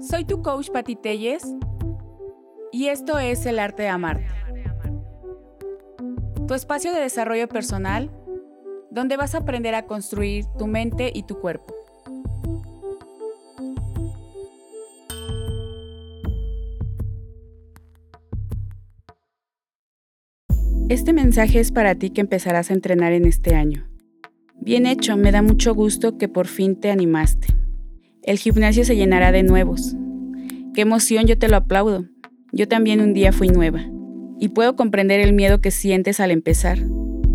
Soy tu coach Pati Telles y esto es El Arte de Amarte. Tu espacio de desarrollo personal donde vas a aprender a construir tu mente y tu cuerpo. Este mensaje es para ti que empezarás a entrenar en este año. Bien hecho, me da mucho gusto que por fin te animaste. El gimnasio se llenará de nuevos. Qué emoción, yo te lo aplaudo. Yo también un día fui nueva. Y puedo comprender el miedo que sientes al empezar,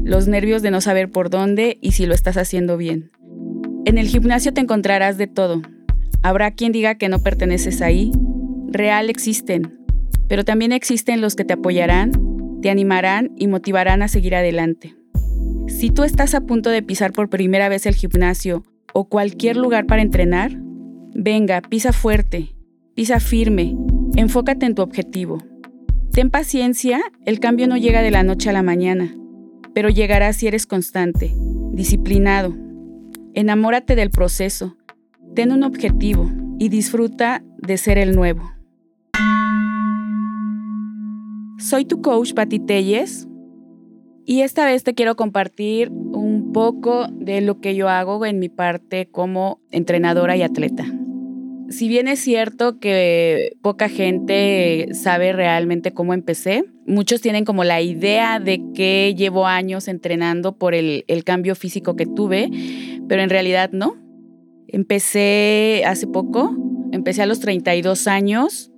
los nervios de no saber por dónde y si lo estás haciendo bien. En el gimnasio te encontrarás de todo. Habrá quien diga que no perteneces ahí. Real existen, pero también existen los que te apoyarán te animarán y motivarán a seguir adelante. Si tú estás a punto de pisar por primera vez el gimnasio o cualquier lugar para entrenar, venga, pisa fuerte, pisa firme, enfócate en tu objetivo. Ten paciencia, el cambio no llega de la noche a la mañana, pero llegará si eres constante, disciplinado. Enamórate del proceso, ten un objetivo y disfruta de ser el nuevo. Soy tu coach Pati Telles y esta vez te quiero compartir un poco de lo que yo hago en mi parte como entrenadora y atleta. Si bien es cierto que poca gente sabe realmente cómo empecé, muchos tienen como la idea de que llevo años entrenando por el, el cambio físico que tuve, pero en realidad no. Empecé hace poco, empecé a los 32 años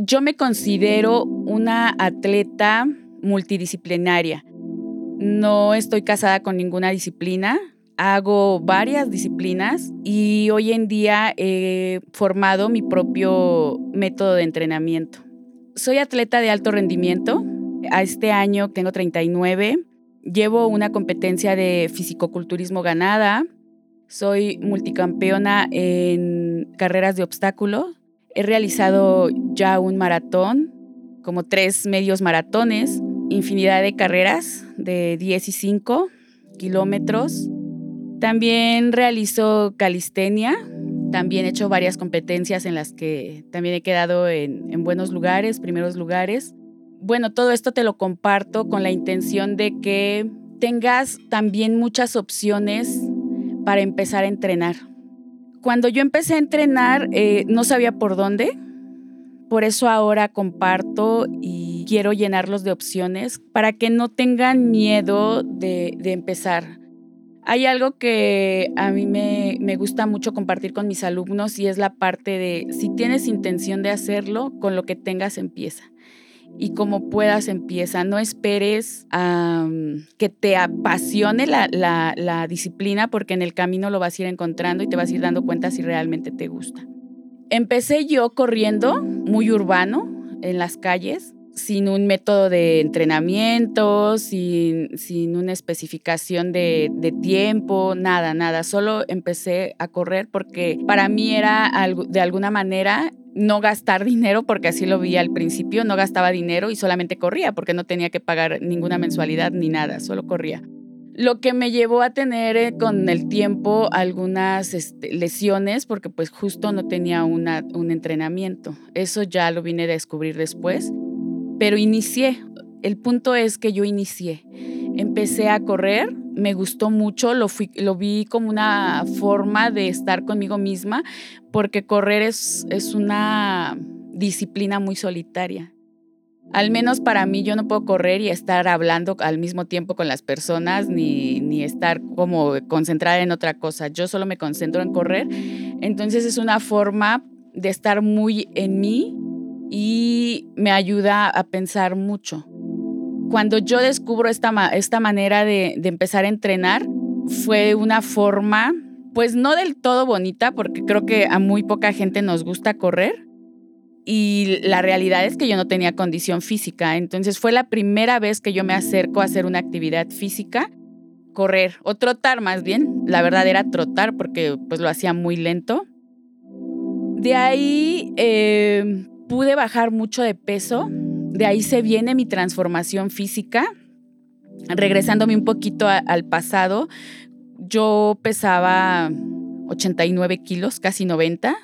yo me considero una atleta multidisciplinaria. No estoy casada con ninguna disciplina, hago varias disciplinas y hoy en día he formado mi propio método de entrenamiento. Soy atleta de alto rendimiento. A este año tengo 39. Llevo una competencia de fisicoculturismo ganada. Soy multicampeona en carreras de obstáculos He realizado ya un maratón, como tres medios maratones, infinidad de carreras de 10 y 5 kilómetros. También realizo calistenia. También he hecho varias competencias en las que también he quedado en, en buenos lugares, primeros lugares. Bueno, todo esto te lo comparto con la intención de que tengas también muchas opciones para empezar a entrenar. Cuando yo empecé a entrenar, eh, no sabía por dónde. Por eso ahora comparto y quiero llenarlos de opciones para que no tengan miedo de, empezar. Hay algo que a mí me, me, gusta mucho compartir con mis alumnos y es la parte de si tienes intención de hacerlo, con lo que tengas empieza y como puedas empieza. No esperes a que te apasione la, disciplina porque en el camino lo vas a ir encontrando y te vas a ir dando cuenta si realmente te gusta. Empecé yo corriendo muy urbano en las calles sin un método de entrenamiento, sin, una especificación de, tiempo, nada, nada. Solo empecé a correr porque para mí era de alguna manera no gastar dinero, porque así lo vi al principio, no gastaba dinero y solamente corría, porque no tenía que pagar ninguna mensualidad ni nada, solo corría. Lo que me llevó a tener eh, con el tiempo algunas este, lesiones, porque pues justo no tenía un entrenamiento. Eso ya lo vine a descubrir después, pero inicié. El punto es que yo inicié. Empecé a correr, me gustó mucho, lo, vi como una forma de estar conmigo misma, porque correr es, es una disciplina muy solitaria. Al menos para mí yo no puedo correr y estar hablando al mismo tiempo con las personas ni, ni, estar como concentrada en otra cosa. Yo solo me concentro en correr. Entonces es una forma de estar muy en mí y me ayuda a pensar mucho. Cuando yo descubro esta, esta manera de, de empezar a entrenar, fue una forma, pues no del todo bonita, porque creo que a muy poca gente nos gusta correr. Y la realidad es que yo no tenía condición física. Entonces fue la primera vez que yo me acerco a hacer una actividad física, correr o trotar más bien. La verdad era trotar porque pues lo hacía muy lento. De ahí eh, pude bajar mucho de peso de ahí se viene mi transformación física. Regresándome un poquito al pasado, yo pesaba 89 kilos, casi 90,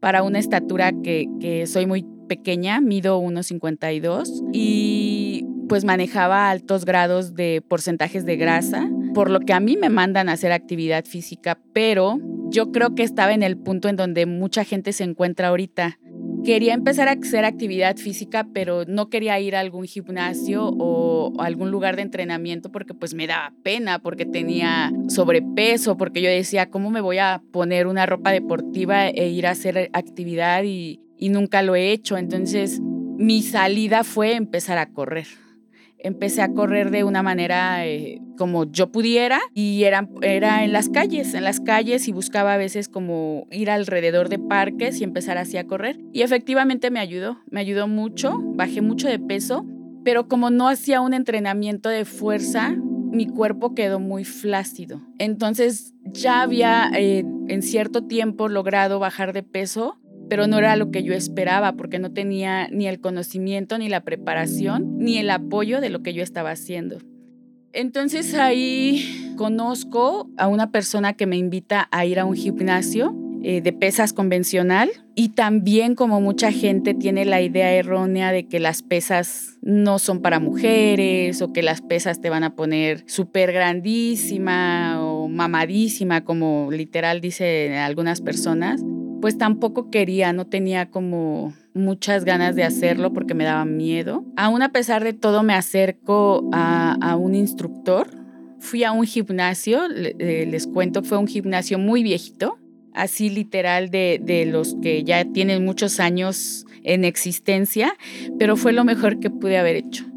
para una estatura que, que soy muy pequeña, mido 1,52 y pues manejaba altos grados de porcentajes de grasa, por lo que a mí me mandan a hacer actividad física, pero yo creo que estaba en el punto en donde mucha gente se encuentra ahorita. Quería empezar a hacer actividad física, pero no quería ir a algún gimnasio o algún lugar de entrenamiento porque pues me daba pena, porque tenía sobrepeso, porque yo decía, ¿cómo me voy a poner una ropa deportiva e ir a hacer actividad y, y nunca lo he hecho? Entonces mi salida fue empezar a correr empecé a correr de una manera eh, como yo pudiera y era, era en las calles, en las calles y buscaba a veces como ir alrededor de parques y empezar así a correr. Y efectivamente me ayudó, me ayudó mucho, bajé mucho de peso, pero como no hacía un entrenamiento de fuerza, mi cuerpo quedó muy flácido. Entonces ya había eh, en cierto tiempo logrado bajar de peso pero no era lo que yo esperaba porque no tenía ni el conocimiento, ni la preparación, ni el apoyo de lo que yo estaba haciendo. Entonces ahí conozco a una persona que me invita a ir a un gimnasio eh, de pesas convencional y también como mucha gente tiene la idea errónea de que las pesas no son para mujeres o que las pesas te van a poner súper grandísima o mamadísima como literal dicen algunas personas pues tampoco quería, no tenía como muchas ganas de hacerlo porque me daba miedo. Aún a pesar de todo me acerco a, un instructor. Fui a un gimnasio, eh, les cuento, fue un gimnasio muy viejito, así literal de, de los que ya tienen muchos años en existencia, pero fue lo mejor que pude haber hecho.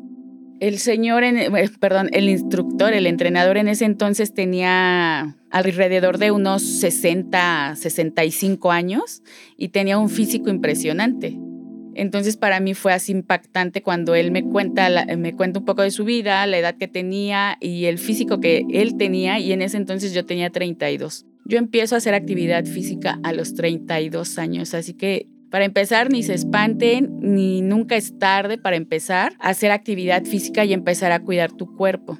El señor, eh, perdón, el instructor, el entrenador en ese entonces tenía alrededor de unos 60, 65 años y tenía un físico impresionante. Entonces para mí fue así impactante cuando él me cuenta, me cuenta un poco de su vida, la edad que tenía y el físico que él tenía y en ese entonces yo tenía 32. Yo empiezo a hacer actividad física a los 32 años, así que para empezar, ni se espanten, ni nunca es tarde para empezar a hacer actividad física y empezar a cuidar tu cuerpo.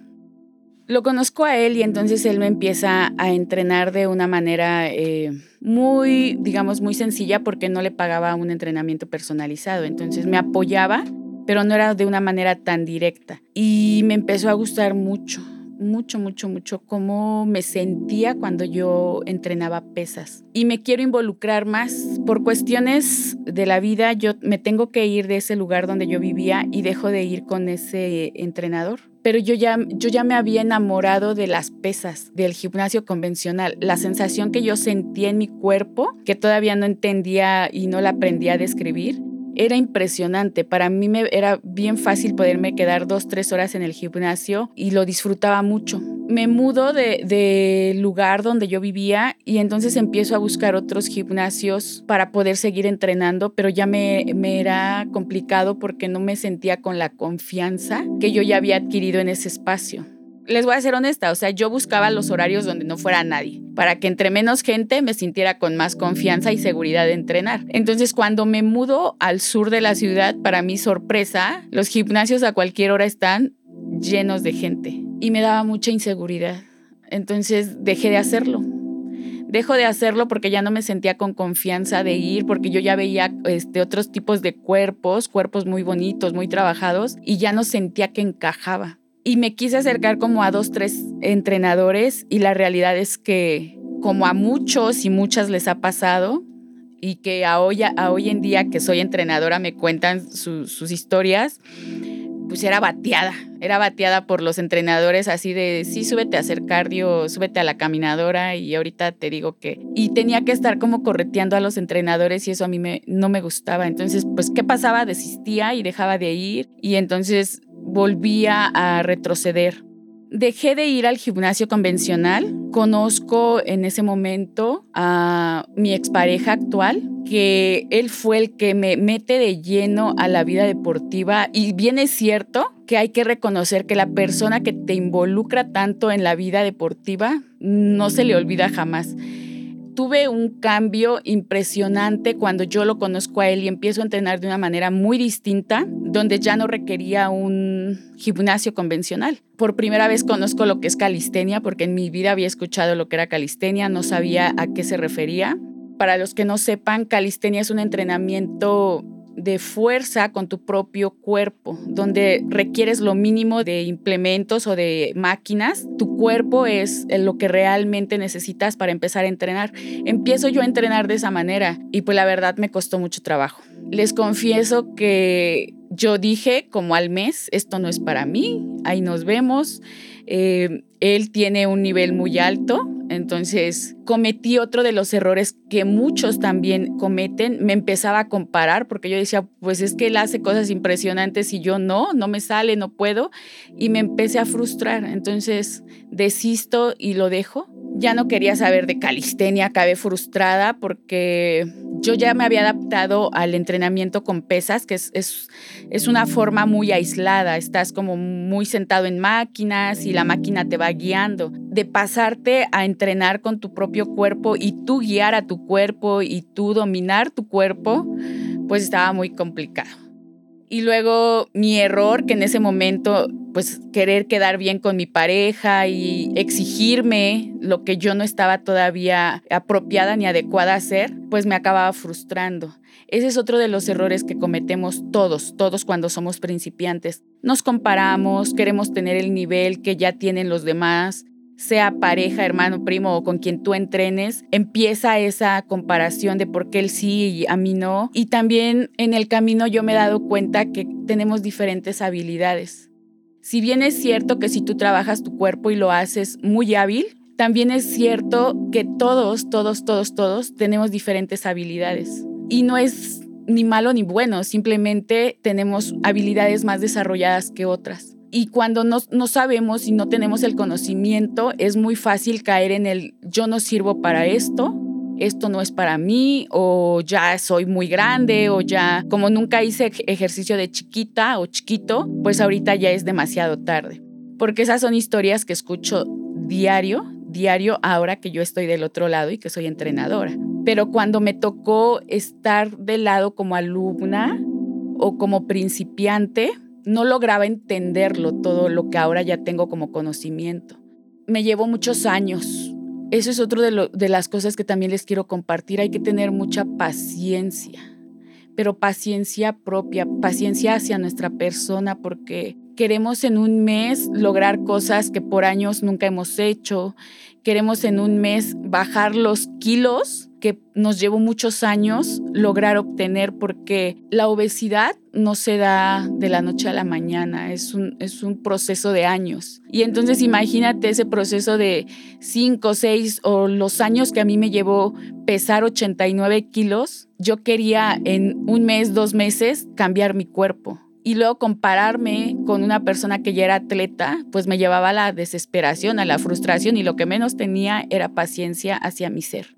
Lo conozco a él y entonces él me empieza a entrenar de una manera eh, muy, digamos, muy sencilla porque no le pagaba un entrenamiento personalizado. Entonces me apoyaba, pero no era de una manera tan directa. Y me empezó a gustar mucho mucho, mucho, mucho cómo me sentía cuando yo entrenaba pesas. Y me quiero involucrar más. Por cuestiones de la vida, yo me tengo que ir de ese lugar donde yo vivía y dejo de ir con ese entrenador. Pero yo ya, yo ya me había enamorado de las pesas, del gimnasio convencional. La sensación que yo sentía en mi cuerpo, que todavía no entendía y no la aprendía a describir, era impresionante. Para mí me era bien fácil poderme quedar dos, tres horas en el gimnasio y lo disfrutaba mucho. Me mudo de, de, lugar donde yo vivía y entonces empiezo a buscar otros gimnasios para poder seguir entrenando, pero ya me, me era complicado porque no me sentía con la confianza que yo ya había adquirido en ese espacio les voy a ser honesta, o sea, yo buscaba los horarios donde no fuera nadie, para que entre menos gente me sintiera con más confianza y seguridad de entrenar. Entonces, cuando me mudo al sur de la ciudad, para mi sorpresa, los gimnasios a cualquier hora están llenos de gente y me daba mucha inseguridad. Entonces, dejé de hacerlo. Dejo de hacerlo porque ya no me sentía con confianza de ir, porque yo ya veía este, otros tipos de cuerpos, cuerpos muy bonitos, muy trabajados, y ya no sentía que encajaba y me quise acercar como a dos, tres entrenadores y la realidad es que como a muchos y muchas les ha pasado y que a hoy, a hoy en día que soy entrenadora me cuentan sus historias, pues era bateada, era bateada por los entrenadores así de, sí, súbete a hacer cardio, súbete a la caminadora y ahorita te digo que... Y tenía que estar como correteando a los entrenadores y eso a mí no me gustaba. Entonces, pues, ¿qué pasaba? Desistía y dejaba de ir y entonces volvía a retroceder. Dejé de ir al gimnasio convencional. Conozco en ese momento a mi expareja actual, que él fue el que me mete de lleno a la vida deportiva. Y bien es cierto que hay que reconocer que la persona que te involucra tanto en la vida deportiva no se le olvida jamás. Tuve un cambio impresionante cuando yo lo conozco a él y empiezo a entrenar de una manera muy distinta, donde ya no requería un gimnasio convencional. Por primera vez conozco lo que es calistenia, porque en mi vida había escuchado lo que era calistenia, no sabía a qué se refería. Para los que no sepan, calistenia es un entrenamiento de fuerza con tu propio cuerpo, donde requieres lo mínimo de implementos o de máquinas. Tu cuerpo es lo que realmente necesitas para empezar a entrenar. Empiezo yo a entrenar de esa manera y pues la verdad me costó mucho trabajo. Les confieso que yo dije como al mes, esto no es para mí, ahí nos vemos. Eh, él tiene un nivel muy alto, entonces cometí otro de los errores que muchos también cometen. Me empezaba a comparar porque yo decía, pues es que él hace cosas impresionantes y yo no, no me sale, no puedo. Y me empecé a frustrar. Entonces desisto y lo dejo. Ya no quería saber de calistenia, acabé frustrada porque yo ya me había adaptado al entrenamiento con pesas, que es, es, es, una forma muy aislada. Estás como muy sentado en máquinas y la máquina te va guiando. De pasarte a entrenar con tu propio cuerpo y tú guiar a tu cuerpo y tú dominar tu cuerpo, pues estaba muy complicado. Y luego mi error, que en ese momento pues querer quedar bien con mi pareja y exigirme lo que yo no estaba todavía apropiada ni adecuada a hacer, pues me acababa frustrando. Ese es otro de los errores que cometemos todos, todos cuando somos principiantes. Nos comparamos, queremos tener el nivel que ya tienen los demás, sea pareja, hermano, primo o con quien tú entrenes, empieza esa comparación de por qué él sí y a mí no. Y también en el camino yo me he dado cuenta que tenemos diferentes habilidades. Si bien es cierto que si tú trabajas tu cuerpo y lo haces muy hábil, también es cierto que todos, todos, todos, todos tenemos diferentes habilidades. Y no es ni malo ni bueno, simplemente tenemos habilidades más desarrolladas que otras. Y cuando no, no, sabemos y no tenemos el conocimiento, es muy fácil caer en el yo no sirvo para esto esto no es para mí o ya soy muy grande o ya como nunca hice ejercicio de chiquita o chiquito, pues ahorita ya es demasiado tarde. Porque esas son historias que escucho diario, diario ahora que yo estoy del otro lado y que soy entrenadora. Pero cuando me tocó estar del lado como alumna o como principiante, no lograba entenderlo todo lo que ahora ya tengo como conocimiento. Me llevó muchos años, eso es otro de, de las cosas que también les quiero compartir. Hay que tener mucha paciencia, pero paciencia propia, paciencia hacia nuestra persona, porque queremos en un mes lograr cosas que por años nunca hemos hecho. Queremos en un mes bajar los kilos que nos llevó muchos años lograr obtener porque la obesidad no se da de la noche a la mañana, es un, es un proceso de años. Y entonces imagínate ese proceso de 5, 6 o los años que a mí me llevó pesar 89 kilos, yo quería en un mes, dos meses cambiar mi cuerpo. Y luego compararme con una persona que ya era atleta, pues me llevaba a la desesperación, a la frustración y lo que menos tenía era paciencia hacia mi ser.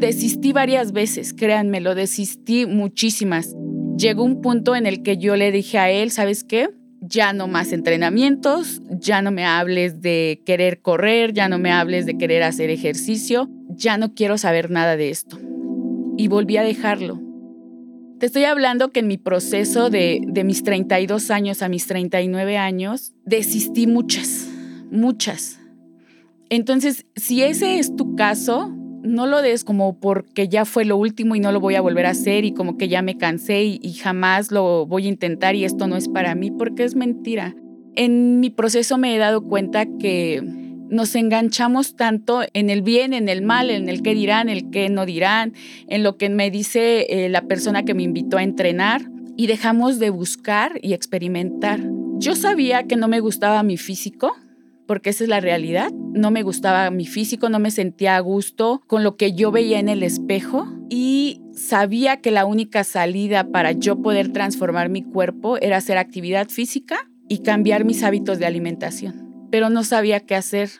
Desistí varias veces, créanme, lo desistí muchísimas. Llegó un punto en el que yo le dije a él, ¿sabes qué? Ya no más entrenamientos, ya no me hables de querer correr, ya no me hables de querer hacer ejercicio, ya no quiero saber nada de esto. Y volví a dejarlo. Te estoy hablando que en mi proceso de, de mis 32 años a mis 39 años, desistí muchas, muchas. Entonces, si ese es tu caso, no lo des como porque ya fue lo último y no lo voy a volver a hacer y como que ya me cansé y, jamás lo voy a intentar y esto no es para mí, porque es mentira. En mi proceso me he dado cuenta que nos enganchamos tanto en el bien, en el mal, en el qué dirán, el qué no dirán, en lo que me dice eh, la persona que me invitó a entrenar y dejamos de buscar y experimentar. Yo sabía que no me gustaba mi físico, porque esa es la realidad. No me gustaba mi físico, no me sentía a gusto con lo que yo veía en el espejo y sabía que la única salida para yo poder transformar mi cuerpo era hacer actividad física y cambiar mis hábitos de alimentación. Pero no sabía qué hacer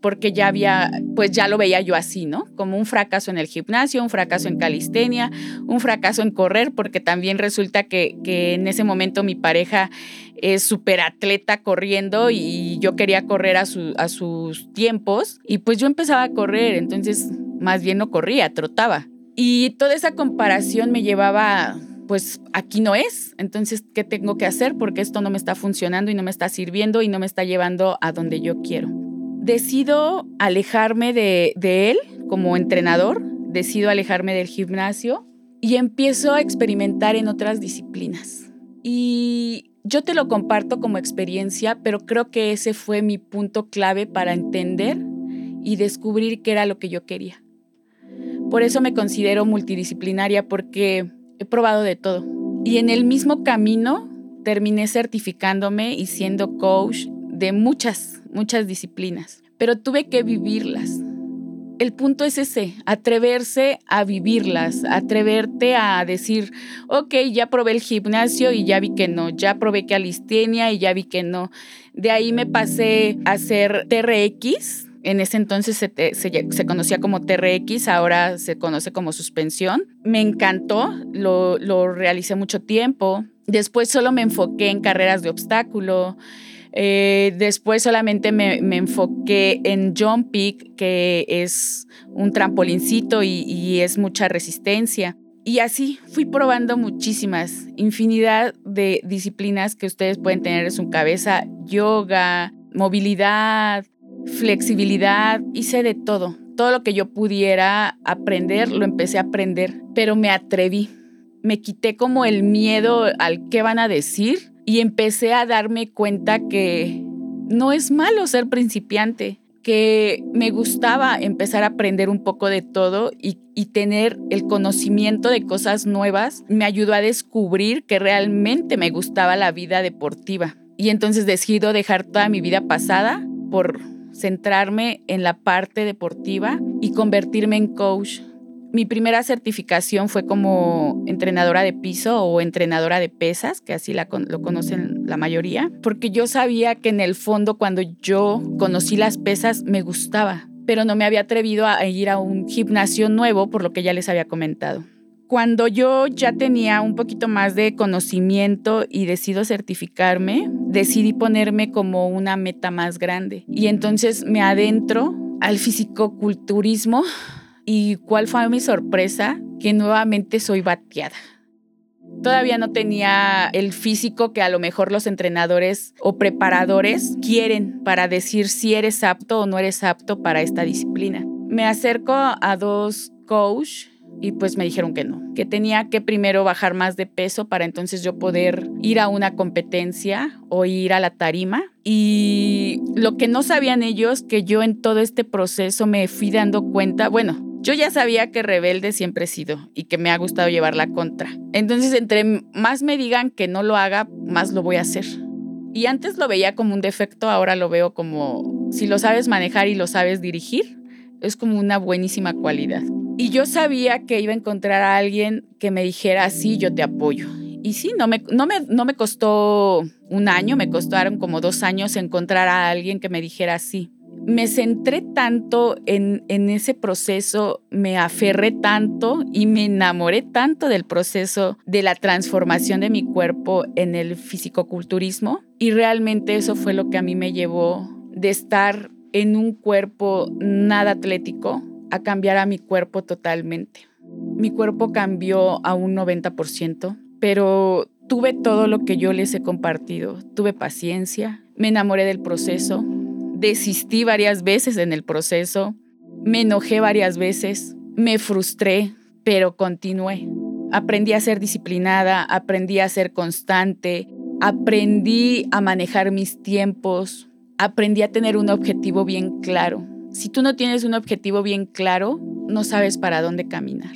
porque ya había, pues ya lo veía yo así, ¿no? Como un fracaso en el gimnasio, un fracaso en calistenia, un fracaso en correr, porque también resulta que, que en ese momento mi pareja es súper atleta corriendo y yo quería correr a, a sus tiempos y pues yo empezaba a correr, entonces más bien no corría, trotaba. Y toda esa comparación me llevaba, pues aquí no es, entonces, ¿qué tengo que hacer? Porque esto no me está funcionando y no me está sirviendo y no me está llevando a donde yo quiero. Decido alejarme de, él como entrenador, decido alejarme del gimnasio y empiezo a experimentar en otras disciplinas. Y yo te lo comparto como experiencia, pero creo que ese fue mi punto clave para entender y descubrir qué era lo que yo quería. Por eso me considero multidisciplinaria porque he probado de todo. Y en el mismo camino terminé certificándome y siendo coach de muchas, muchas disciplinas. Pero tuve que vivirlas. El punto es ese, atreverse a vivirlas, atreverte a decir, ok, ya probé el gimnasio y ya vi que no, ya probé calistenia y ya vi que no. De ahí me pasé a hacer TRX, en ese entonces se, conocía como TRX, ahora se conoce como suspensión. Me encantó, lo, realicé mucho tiempo. Después solo me enfoqué en carreras de obstáculo. Eh, después solamente me, enfoqué en Jump Peak, que es un trampolincito y, y, es mucha resistencia. Y así fui probando muchísimas, infinidad de disciplinas que ustedes pueden tener en su cabeza, yoga, movilidad, flexibilidad, hice de todo. Todo lo que yo pudiera aprender, lo empecé a aprender, pero me atreví. Me quité como el miedo al qué van a decir y empecé a darme cuenta que no es malo ser principiante, que me gustaba empezar a aprender un poco de todo y, y, tener el conocimiento de cosas nuevas me ayudó a descubrir que realmente me gustaba la vida deportiva. Y entonces decido dejar toda mi vida pasada por centrarme en la parte deportiva y convertirme en coach. Mi primera certificación fue como entrenadora de piso o entrenadora de pesas, que así la, lo conocen la mayoría, porque yo sabía que en el fondo cuando yo conocí las pesas me gustaba, pero no me había atrevido a ir a un gimnasio nuevo por lo que ya les había comentado. Cuando yo ya tenía un poquito más de conocimiento y decido certificarme, decidí ponerme como una meta más grande. Y entonces me adentro al fisicoculturismo y cuál fue mi sorpresa, que nuevamente soy bateada. Todavía no tenía el físico que a lo mejor los entrenadores o preparadores quieren para decir si eres apto o no eres apto para esta disciplina. Me acerco a dos coaches y pues me dijeron que no, que tenía que primero bajar más de peso para entonces yo poder ir a una competencia o ir a la tarima. Y lo que no sabían ellos, que yo en todo este proceso me fui dando cuenta, bueno, yo ya sabía que rebelde siempre he sido y que me ha gustado llevar la contra. Entonces, entre más me digan que no lo haga, más lo voy a hacer. Y antes lo veía como un defecto, ahora lo veo como si lo sabes manejar y lo sabes dirigir, es como una buenísima cualidad. Y yo sabía que iba a encontrar a alguien que me dijera, sí, yo te apoyo. Y sí, no me, no me, no me costó un año, me costaron como dos años encontrar a alguien que me dijera sí. Me centré tanto en, en ese proceso, me aferré tanto y me enamoré tanto del proceso de la transformación de mi cuerpo en el fisicoculturismo. Y realmente eso fue lo que a mí me llevó de estar en un cuerpo nada atlético a cambiar a mi cuerpo totalmente. Mi cuerpo cambió a un 90%, pero tuve todo lo que yo les he compartido. Tuve paciencia, me enamoré del proceso, desistí varias veces en el proceso, me enojé varias veces, me frustré, pero continué. Aprendí a ser disciplinada, aprendí a ser constante, aprendí a manejar mis tiempos, aprendí a tener un objetivo bien claro. Si tú no tienes un objetivo bien claro, no sabes para dónde caminar.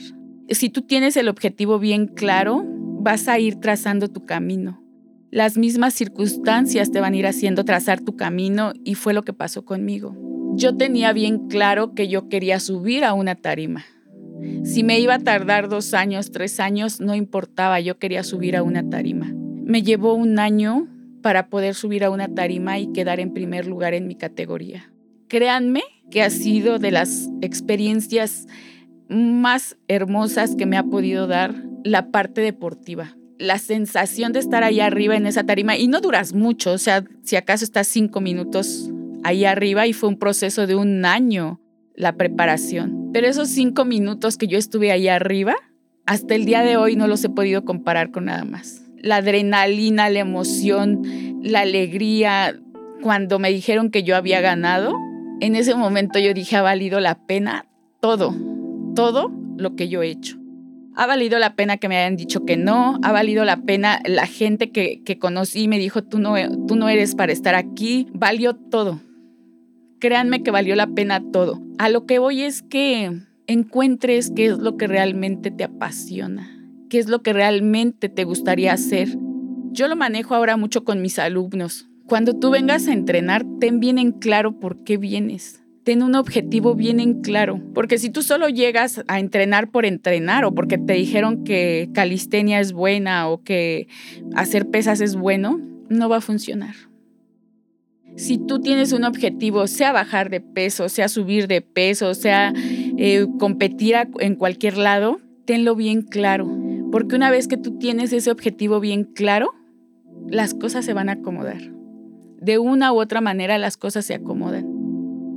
Si tú tienes el objetivo bien claro, vas a ir trazando tu camino. Las mismas circunstancias te van a ir haciendo trazar tu camino y fue lo que pasó conmigo. Yo tenía bien claro que yo quería subir a una tarima. Si me iba a tardar dos años, tres años, no importaba, yo quería subir a una tarima. Me llevó un año para poder subir a una tarima y quedar en primer lugar en mi categoría. Créanme que ha sido de las experiencias más hermosas que me ha podido dar la parte deportiva. La sensación de estar ahí arriba en esa tarima, y no duras mucho, o sea, si acaso estás cinco minutos ahí arriba y fue un proceso de un año la preparación. Pero esos cinco minutos que yo estuve ahí arriba, hasta el día de hoy no los he podido comparar con nada más. La adrenalina, la emoción, la alegría, cuando me dijeron que yo había ganado, en ese momento yo dije, ha valido la pena todo, todo lo que yo he hecho. Ha valido la pena que me hayan dicho que no, ha valido la pena la gente que, que conocí me dijo, tú no, tú no eres para estar aquí, valió todo. Créanme que valió la pena todo. A lo que voy es que encuentres qué es lo que realmente te apasiona, qué es lo que realmente te gustaría hacer. Yo lo manejo ahora mucho con mis alumnos. Cuando tú vengas a entrenar, ten bien en claro por qué vienes. Ten un objetivo bien en claro, porque si tú solo llegas a entrenar por entrenar o porque te dijeron que calistenia es buena o que hacer pesas es bueno, no va a funcionar. Si tú tienes un objetivo, sea bajar de peso, sea subir de peso, sea eh, competir en cualquier lado, tenlo bien claro, porque una vez que tú tienes ese objetivo bien claro, las cosas se van a acomodar de una u otra manera las cosas se acomodan.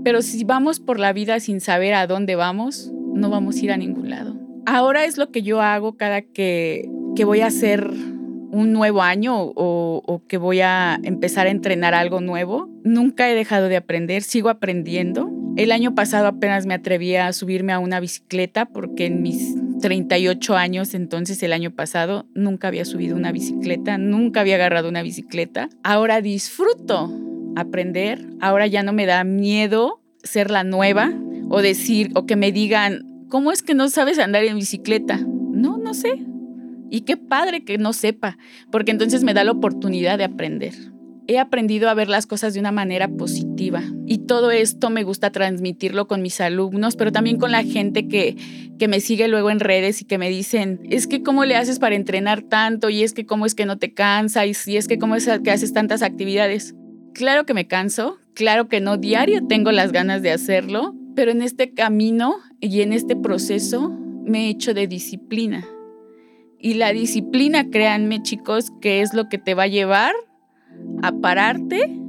Pero si vamos por la vida sin saber a dónde vamos, no vamos a ir a ningún lado. Ahora es lo que yo hago cada que, que voy a hacer un nuevo año o, o, que voy a empezar a entrenar algo nuevo. Nunca he dejado de aprender, sigo aprendiendo. El año pasado apenas me atreví a subirme a una bicicleta porque en mis 38 años, entonces el año pasado, nunca había subido una bicicleta, nunca había agarrado una bicicleta. Ahora disfruto aprender, ahora ya no me da miedo ser la nueva o decir o que me digan, ¿cómo es que no sabes andar en bicicleta? No, no sé. Y qué padre que no sepa, porque entonces me da la oportunidad de aprender he aprendido a ver las cosas de una manera positiva y todo esto me gusta transmitirlo con mis alumnos, pero también con la gente que, que me sigue luego en redes y que me dicen, es que cómo le haces para entrenar tanto y es que cómo es que no te cansa y, es que cómo es que haces tantas actividades. Claro que me canso, claro que no diario tengo las ganas de hacerlo, pero en este camino y en este proceso me he hecho de disciplina. Y la disciplina, créanme chicos, que es lo que te va a llevar a pararte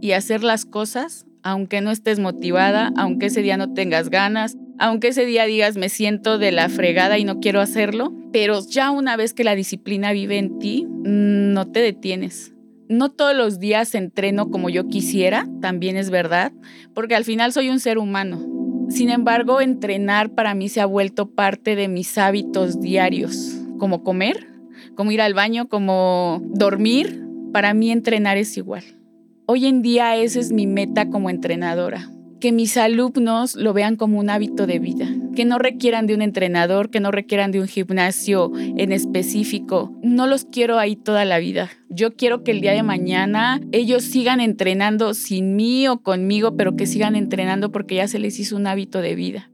y hacer las cosas aunque no estés motivada, aunque ese día no tengas ganas, aunque ese día digas me siento de la fregada y no quiero hacerlo, pero ya una vez que la disciplina vive en ti, no te detienes. No todos los días entreno como yo quisiera, también es verdad, porque al final soy un ser humano. Sin embargo, entrenar para mí se ha vuelto parte de mis hábitos diarios, como comer, como ir al baño, como dormir, para mí entrenar es igual. Hoy en día esa es mi meta como entrenadora. Que mis alumnos lo vean como un hábito de vida, que no requieran de un entrenador, que no requieran de un gimnasio en específico. No los quiero ahí toda la vida. Yo quiero que el día de mañana ellos sigan entrenando sin mí o conmigo, pero que sigan entrenando porque ya se les hizo un hábito de vida.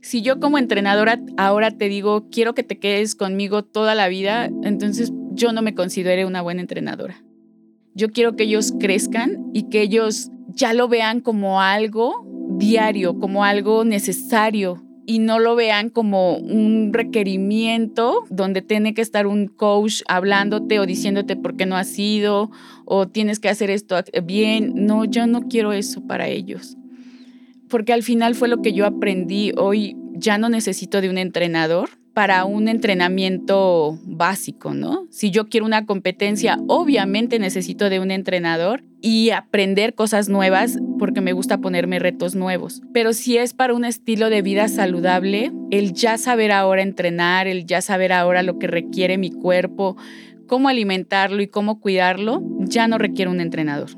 Si yo como entrenadora ahora te digo, quiero que te quedes conmigo toda la vida, entonces yo no me considero una buena entrenadora. Yo quiero que ellos crezcan y que ellos ya lo vean como algo diario, como algo necesario y no lo vean como un requerimiento donde tiene que estar un coach hablándote o diciéndote por qué no has ido o tienes que hacer esto bien. No, yo no quiero eso para ellos. Porque al final fue lo que yo aprendí. Hoy ya no necesito de un entrenador para un entrenamiento básico, ¿no? Si yo quiero una competencia, obviamente necesito de un entrenador y aprender cosas nuevas porque me gusta ponerme retos nuevos. Pero si es para un estilo de vida saludable, el ya saber ahora entrenar, el ya saber ahora lo que requiere mi cuerpo, cómo alimentarlo y cómo cuidarlo, ya no requiere un entrenador.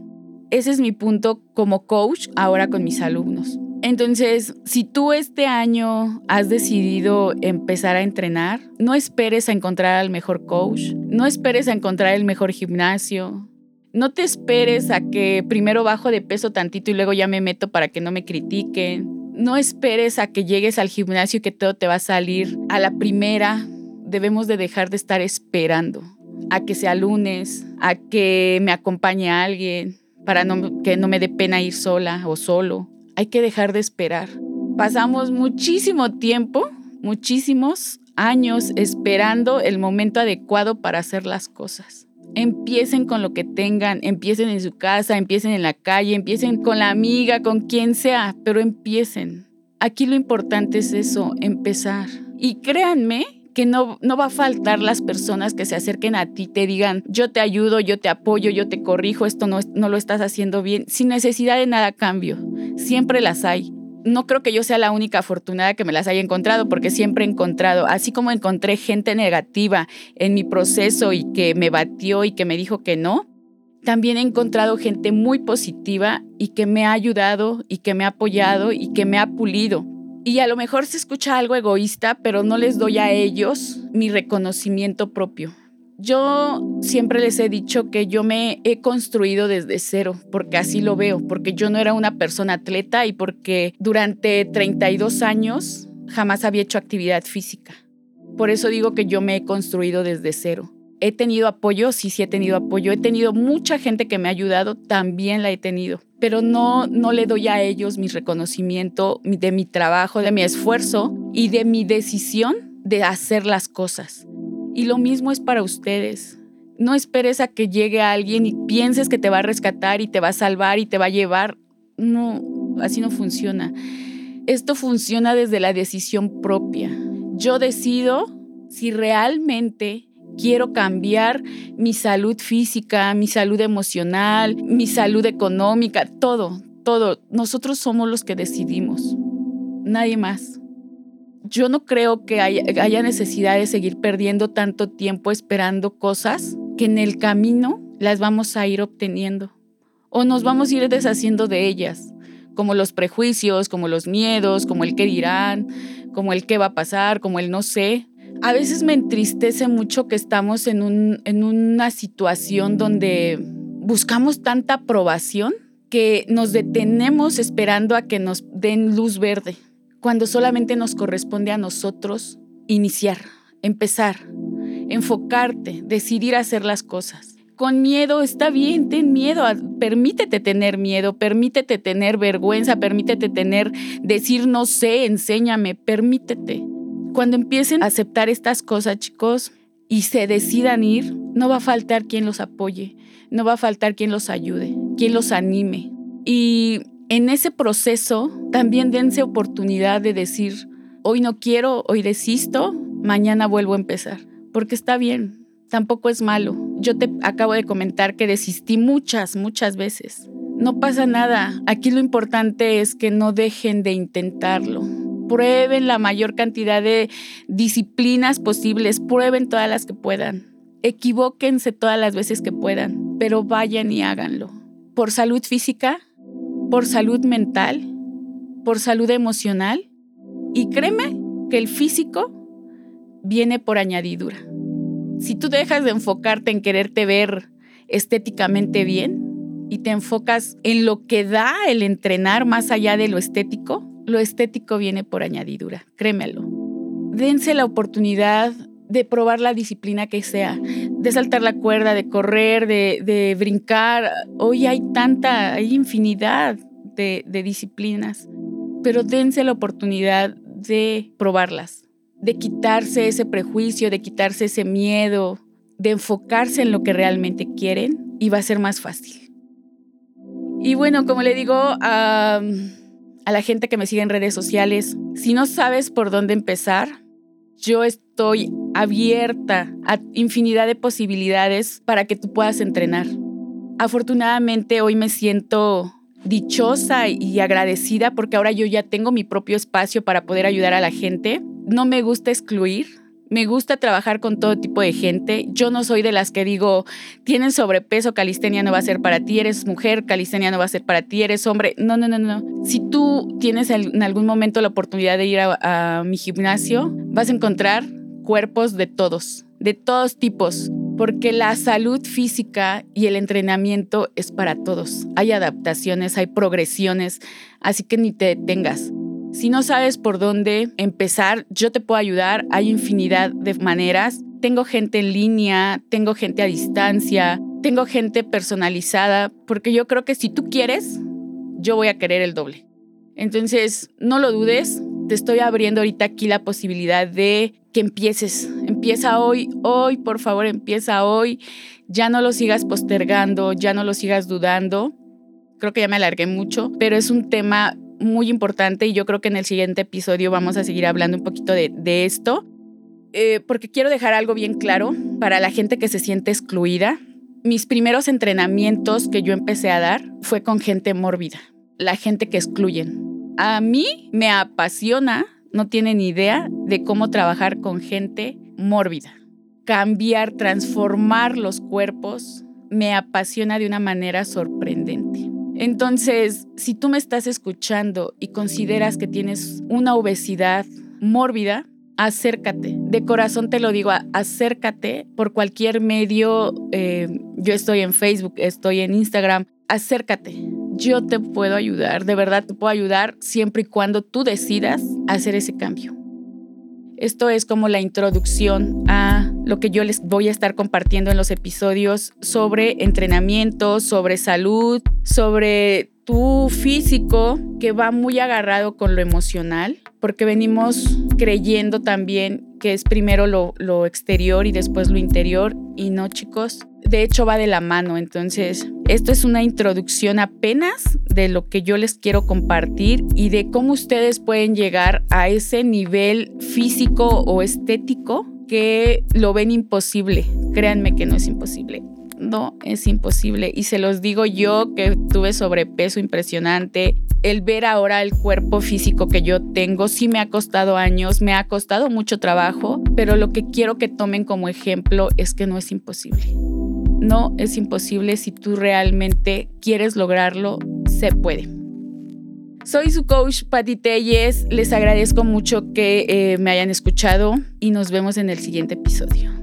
Ese es mi punto como coach ahora con mis alumnos. Entonces, si tú este año has decidido empezar a entrenar, no esperes a encontrar al mejor coach, no esperes a encontrar el mejor gimnasio, no te esperes a que primero bajo de peso tantito y luego ya me meto para que no me critiquen. No esperes a que llegues al gimnasio y que todo te va a salir a la primera. Debemos de dejar de estar esperando a que sea lunes, a que me acompañe alguien, para que no me dé pena ir sola o solo hay que dejar de esperar. Pasamos muchísimo tiempo, muchísimos años esperando el momento adecuado para hacer las cosas. Empiecen con lo que tengan, empiecen en su casa, empiecen en la calle, empiecen con la amiga, con quien sea, pero empiecen. Aquí lo importante es eso, empezar. Y créanme que no, no va a faltar las personas que se acerquen a ti, te digan, yo te ayudo, yo te apoyo, yo te corrijo, esto no, no lo estás haciendo bien, sin necesidad de nada cambio. Siempre las hay. No creo que yo sea la única afortunada que me las haya encontrado, porque siempre he encontrado, así como encontré gente negativa en mi proceso y que me batió y que me dijo que no, también he encontrado gente muy positiva y que me ha ayudado y que me ha apoyado y que me ha pulido. Y a lo mejor se escucha algo egoísta, pero no les doy a ellos mi reconocimiento propio. Yo siempre les he dicho que yo me he construido desde cero, porque así lo veo, porque yo no era una persona atleta y porque durante 32 años jamás había hecho actividad física. Por eso digo que yo me he construido desde cero. He tenido apoyo, sí, sí he tenido apoyo. He tenido mucha gente que me ha ayudado, también la he tenido. Pero no, no le doy a ellos mi reconocimiento de mi trabajo, de mi esfuerzo y de mi decisión de hacer las cosas. Y lo mismo es para ustedes. No esperes a que llegue alguien y pienses que te va a rescatar y te va a salvar y te va a llevar. No, así no funciona. Esto funciona desde la decisión propia. Yo decido si realmente quiero cambiar mi salud física, mi salud emocional, mi salud económica, todo, todo. Nosotros somos los que decidimos, nadie más. Yo no creo que haya, necesidad de seguir perdiendo tanto tiempo esperando cosas que en el camino las vamos a ir obteniendo o nos vamos a ir deshaciendo de ellas, como los prejuicios, como los miedos, como el qué dirán, como el qué va a pasar, como el no sé. A veces me entristece mucho que estamos en, un, en una situación donde buscamos tanta aprobación que nos detenemos esperando a que nos den luz verde, cuando solamente nos corresponde a nosotros iniciar, empezar, enfocarte, decidir hacer las cosas. Con miedo está bien, ten miedo, permítete tener miedo, permítete tener vergüenza, permítete tener, decir no sé, enséñame, permítete. Cuando empiecen a aceptar estas cosas, chicos, y se decidan ir, no va a faltar quien los apoye, no va a faltar quien los ayude, quien los anime. Y en ese proceso también dense oportunidad de decir, hoy no quiero, hoy desisto, mañana vuelvo a empezar, porque está bien, tampoco es malo. Yo te acabo de comentar que desistí muchas, muchas veces. No pasa nada, aquí lo importante es que no dejen de intentarlo prueben la mayor cantidad de disciplinas posibles, prueben todas las que puedan, equivóquense todas las veces que puedan, pero vayan y háganlo. Por salud física, por salud mental, por salud emocional. Y créeme que el físico viene por añadidura. Si tú dejas de enfocarte en quererte ver estéticamente bien y te enfocas en lo que da el entrenar más allá de lo estético, lo estético viene por añadidura, créemelo. Dense la oportunidad de probar la disciplina que sea, de saltar la cuerda, de correr, de, brincar. Hoy hay tanta, hay infinidad de, de disciplinas, pero dense la oportunidad de probarlas, de quitarse ese prejuicio, de quitarse ese miedo, de enfocarse en lo que realmente quieren y va a ser más fácil. Y bueno, como le digo, a la gente que me sigue en redes sociales, si no sabes por dónde empezar, yo estoy abierta a infinidad de posibilidades para que tú puedas entrenar. Afortunadamente hoy me siento dichosa y agradecida porque ahora yo ya tengo mi propio espacio para poder ayudar a la gente. No me gusta excluir, me gusta trabajar con todo tipo de gente. Yo no soy de las que digo, tienes sobrepeso, calistenia no va a ser para ti, eres mujer, calistenia no va a ser para ti, eres hombre. No, no, no, no. Si tú tienes en algún momento la oportunidad de ir a, mi gimnasio, vas a encontrar cuerpos de todos, de todos tipos, porque la salud física y el entrenamiento es para todos. Hay adaptaciones, hay progresiones, así que ni te detengas. Si no sabes por dónde empezar, yo te puedo ayudar. Hay infinidad de maneras. Tengo gente en línea, tengo gente a distancia, tengo gente personalizada, porque yo creo que si tú quieres, yo voy a querer el doble. Entonces, no lo dudes, te estoy abriendo ahorita aquí la posibilidad de que empieces. Empieza hoy, hoy, por favor, empieza hoy. Ya no lo sigas postergando, ya no lo sigas dudando. Creo que ya me alargué mucho, pero es un tema muy importante y yo creo que en el siguiente episodio vamos a seguir hablando un poquito de, esto, eh, porque quiero dejar algo bien claro para la gente que se siente excluida. Mis primeros entrenamientos que yo empecé a dar fue con gente mórbida, la gente que excluyen. A mí me apasiona, no tienen idea de cómo trabajar con gente mórbida. Cambiar, transformar los cuerpos me apasiona de una manera sorprendente. Entonces, si tú me estás escuchando y consideras que tienes una obesidad mórbida, acércate. De corazón te lo digo, acércate por cualquier medio. Eh, yo estoy en Facebook, estoy en Instagram. Acércate. Yo te puedo ayudar, de verdad te puedo ayudar siempre y cuando tú decidas hacer ese cambio. Esto es como la introducción a lo que yo les voy a estar compartiendo en los episodios sobre entrenamiento, sobre salud, sobre tu físico que va muy agarrado con lo emocional, porque venimos creyendo también que es primero lo, exterior y después lo interior, y no chicos, de hecho va de la mano. Entonces, esto es una introducción apenas de lo que yo les quiero compartir y de cómo ustedes pueden llegar a ese nivel físico o estético que lo ven imposible. Créanme que no es imposible. No es imposible. Y se los digo yo que tuve sobrepeso impresionante. El ver ahora el cuerpo físico que yo tengo sí me ha costado años, me ha costado mucho trabajo, pero lo que quiero que tomen como ejemplo es que no es imposible. No es imposible si tú realmente quieres lograrlo, se puede. Soy su coach Patti Telles, les agradezco mucho que eh, me hayan escuchado y nos vemos en el siguiente episodio.